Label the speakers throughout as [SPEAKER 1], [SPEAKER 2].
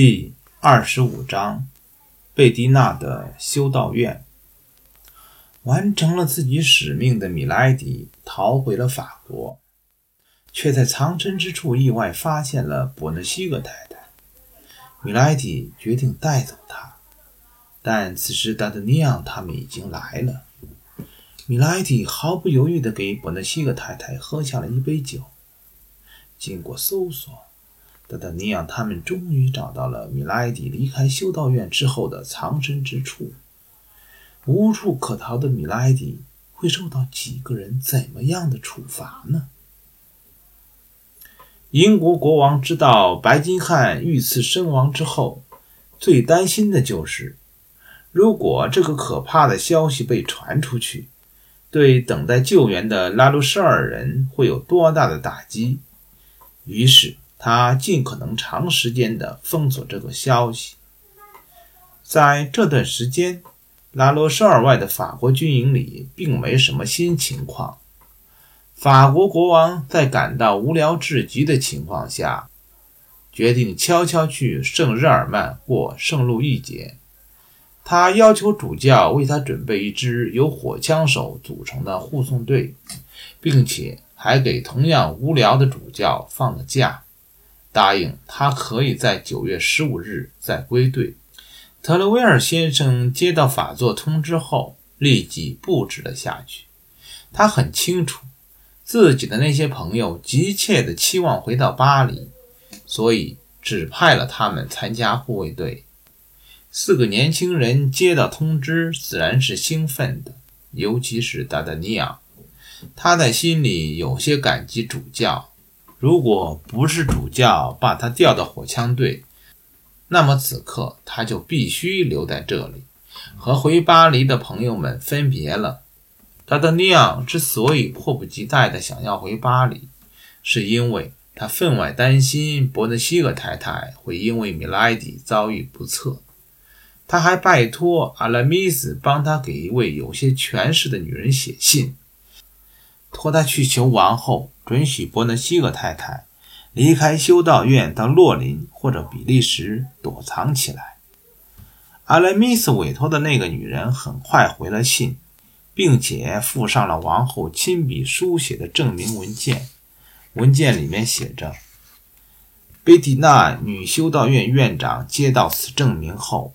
[SPEAKER 1] 第二十五章，贝蒂娜的修道院。完成了自己使命的米莱迪逃回了法国，却在藏身之处意外发现了伯纳西格太太。米莱迪决定带走她，但此时达德尼昂他们已经来了。米莱迪毫不犹豫地给伯纳西格太太喝下了一杯酒。经过搜索。达达尼昂他们终于找到了米莱迪离开修道院之后的藏身之处。无处可逃的米莱迪会受到几个人怎么样的处罚呢？英国国王知道白金汉遇刺身亡之后，最担心的就是，如果这个可怕的消息被传出去，对等待救援的拉鲁舍尔人会有多大的打击。于是。他尽可能长时间地封锁这个消息。在这段时间，拉罗舍尔外的法国军营里并没什么新情况。法国国王在感到无聊至极的情况下，决定悄悄去圣日耳曼过圣路易节。他要求主教为他准备一支由火枪手组成的护送队，并且还给同样无聊的主教放了假。答应他可以在九月十五日再归队。特勒维尔先生接到法座通知后，立即布置了下去。他很清楚自己的那些朋友急切地期望回到巴黎，所以指派了他们参加护卫队。四个年轻人接到通知，自然是兴奋的，尤其是达达尼昂，他在心里有些感激主教。如果不是主教把他调到火枪队，那么此刻他就必须留在这里，和回巴黎的朋友们分别了。达德尼昂之所以迫不及待地想要回巴黎，是因为他分外担心伯德西格太太会因为米莱迪遭遇不测。他还拜托阿拉米斯帮他给一位有些权势的女人写信，托他去求王后。准许伯纳西格太太离开修道院，到洛林或者比利时躲藏起来。阿莱米斯委托的那个女人很快回了信，并且附上了王后亲笔书写的证明文件。文件里面写着：“贝蒂娜女修道院院长接到此证明后，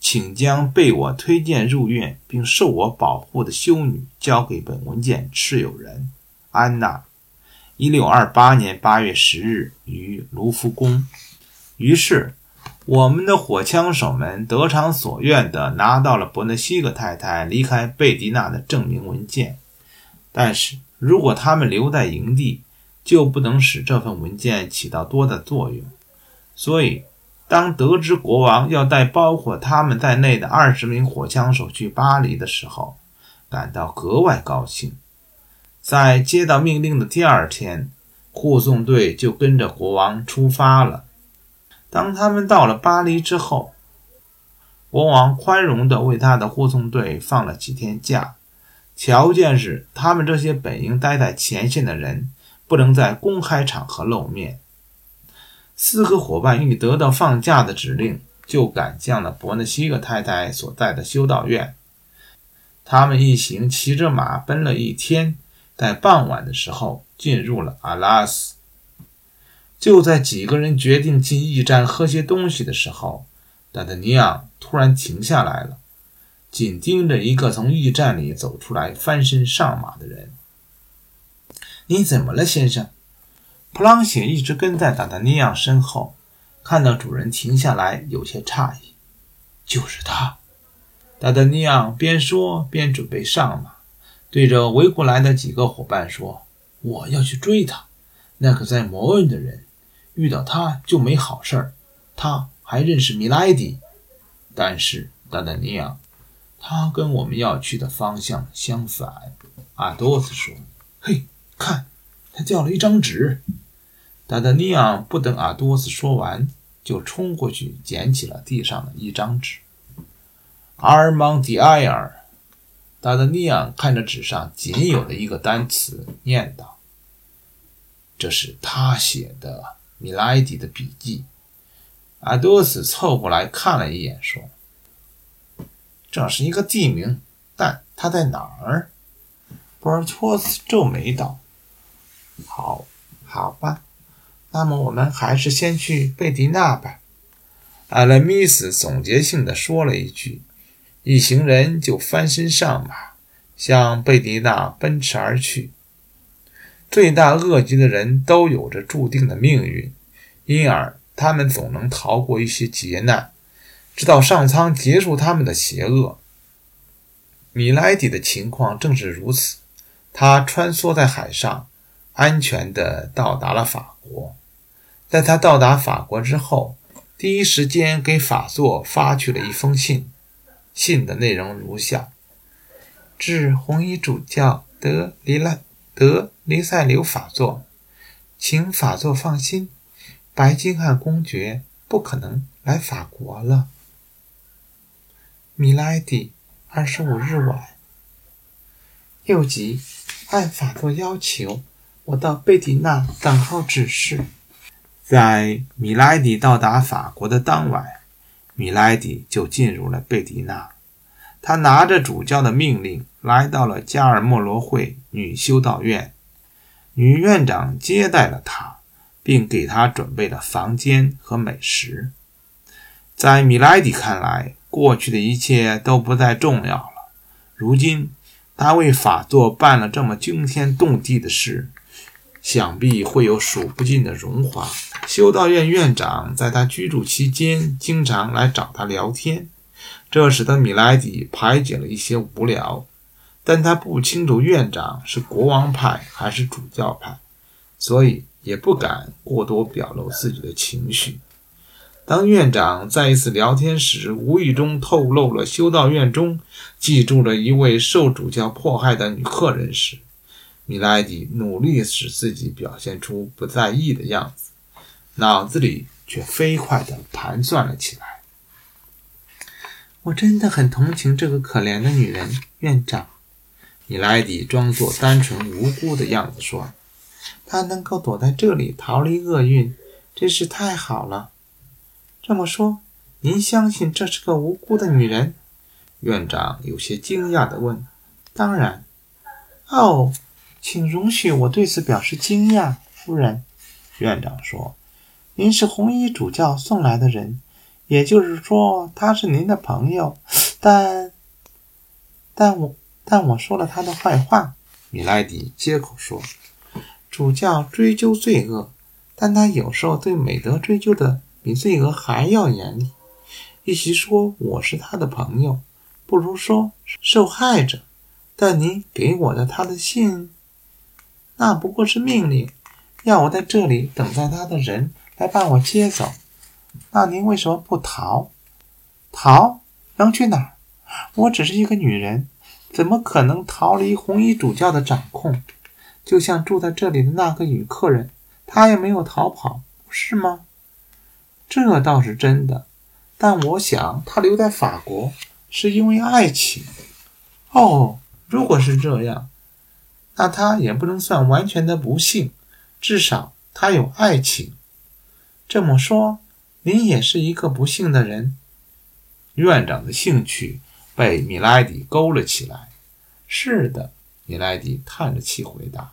[SPEAKER 1] 请将被我推荐入院并受我保护的修女交给本文件持有人安娜。”一六二八年八月十日于卢浮宫。于是，我们的火枪手们得偿所愿地拿到了伯纳西格太太离开贝迪娜的证明文件。但是如果他们留在营地，就不能使这份文件起到多大作用。所以，当得知国王要带包括他们在内的二十名火枪手去巴黎的时候，感到格外高兴。在接到命令的第二天，护送队就跟着国王出发了。当他们到了巴黎之后，国王宽容地为他的护送队放了几天假，条件是他们这些本应待在前线的人不能在公开场合露面。四个伙伴一得到放假的指令，就赶向了伯纳西格太太所在的修道院。他们一行骑着马奔了一天。在傍晚的时候，进入了阿拉斯。就在几个人决定进驿站喝些东西的时候，达达尼昂突然停下来了，紧盯着一个从驿站里走出来、翻身上马的人。“你怎么了，先生？”普朗雪一直跟在达达尼昂身后，看到主人停下来，有些诧异。“就是他。”达达尼昂边说边准备上马。对着围过来的几个伙伴说：“我要去追他，那个在摩恩的人，遇到他就没好事儿。他还认识米莱迪，但是达达尼昂，他跟我们要去的方向相反。”阿多斯说：“嘿，看，他掉了一张纸。”达达尼昂不等阿多斯说完，就冲过去捡起了地上的一张纸。阿尔芒迪埃尔。达达尼昂看着纸上仅有的一个单词，念道：“这是他写的米莱迪的笔记。阿多斯凑过来看了一眼，说：“这是一个地名，但它在哪儿？”波尔托斯皱眉道：“好，好吧，那么我们还是先去贝迪纳吧。”阿拉米斯总结性的说了一句，一行人就翻身上马，向贝迪纳奔驰而去。罪大恶极的人都有着注定的命运，因而他们总能逃过一些劫难，直到上苍结束他们的邪恶。米莱迪的情况正是如此。他穿梭在海上，安全地到达了法国。在他到达法国之后，第一时间给法座发去了一封信。信的内容如下：致红衣主教德里拉德黎塞留法座，请法座放心，白金汉公爵不可能来法国了。米莱迪，二十五日晚。又急。按法座要求，我到贝迪纳等候指示。在米莱迪到达法国的当晚，米莱迪就进入了贝迪纳。他拿着主教的命令来到了加尔莫罗会女修道院。女院长接待了他，并给他准备了房间和美食。在米莱迪看来，过去的一切都不再重要了。如今。他为法座办了这么惊天动地的事，想必会有数不尽的荣华。修道院院长在他居住期间经常来找他聊天，这使得米莱迪排解了一些无聊。但他不清楚院长是国王派还是主教派，所以也不敢过多表露自己的情绪。当院长在一次聊天时，无意中透露了修道院中记住了一位受主教迫害的女客人时，米莱迪努力使自己表现出不在意的样子，脑子里却飞快地盘算了起来。我真的很同情这个可怜的女人，院长。米莱迪装作单纯无辜的样子说：“她能够躲在这里逃离厄运，真是太好了。”这么说，您相信这是个无辜的女人？院长有些惊讶地问。“当然。”哦，请容许我对此表示惊讶，夫人。”院长说，“您是红衣主教送来的人，也就是说，他是您的朋友。但……但我……但我说了他的坏话。”米莱迪接口说，“主教追究罪恶，但他有时候对美德追究的。”比罪恶还要严厉。与其说我是他的朋友，不如说受害者。但您给我的他的信，那不过是命令，要我在这里等待他的人来把我接走。那您为什么不逃？逃？能去哪儿？我只是一个女人，怎么可能逃离红衣主教的掌控？就像住在这里的那个女客人，她也没有逃跑，是吗？这倒是真的，但我想他留在法国是因为爱情。哦，如果是这样，那他也不能算完全的不幸，至少他有爱情。这么说，您也是一个不幸的人。院长的兴趣被米莱迪勾了起来。是的，米莱迪叹着气回答。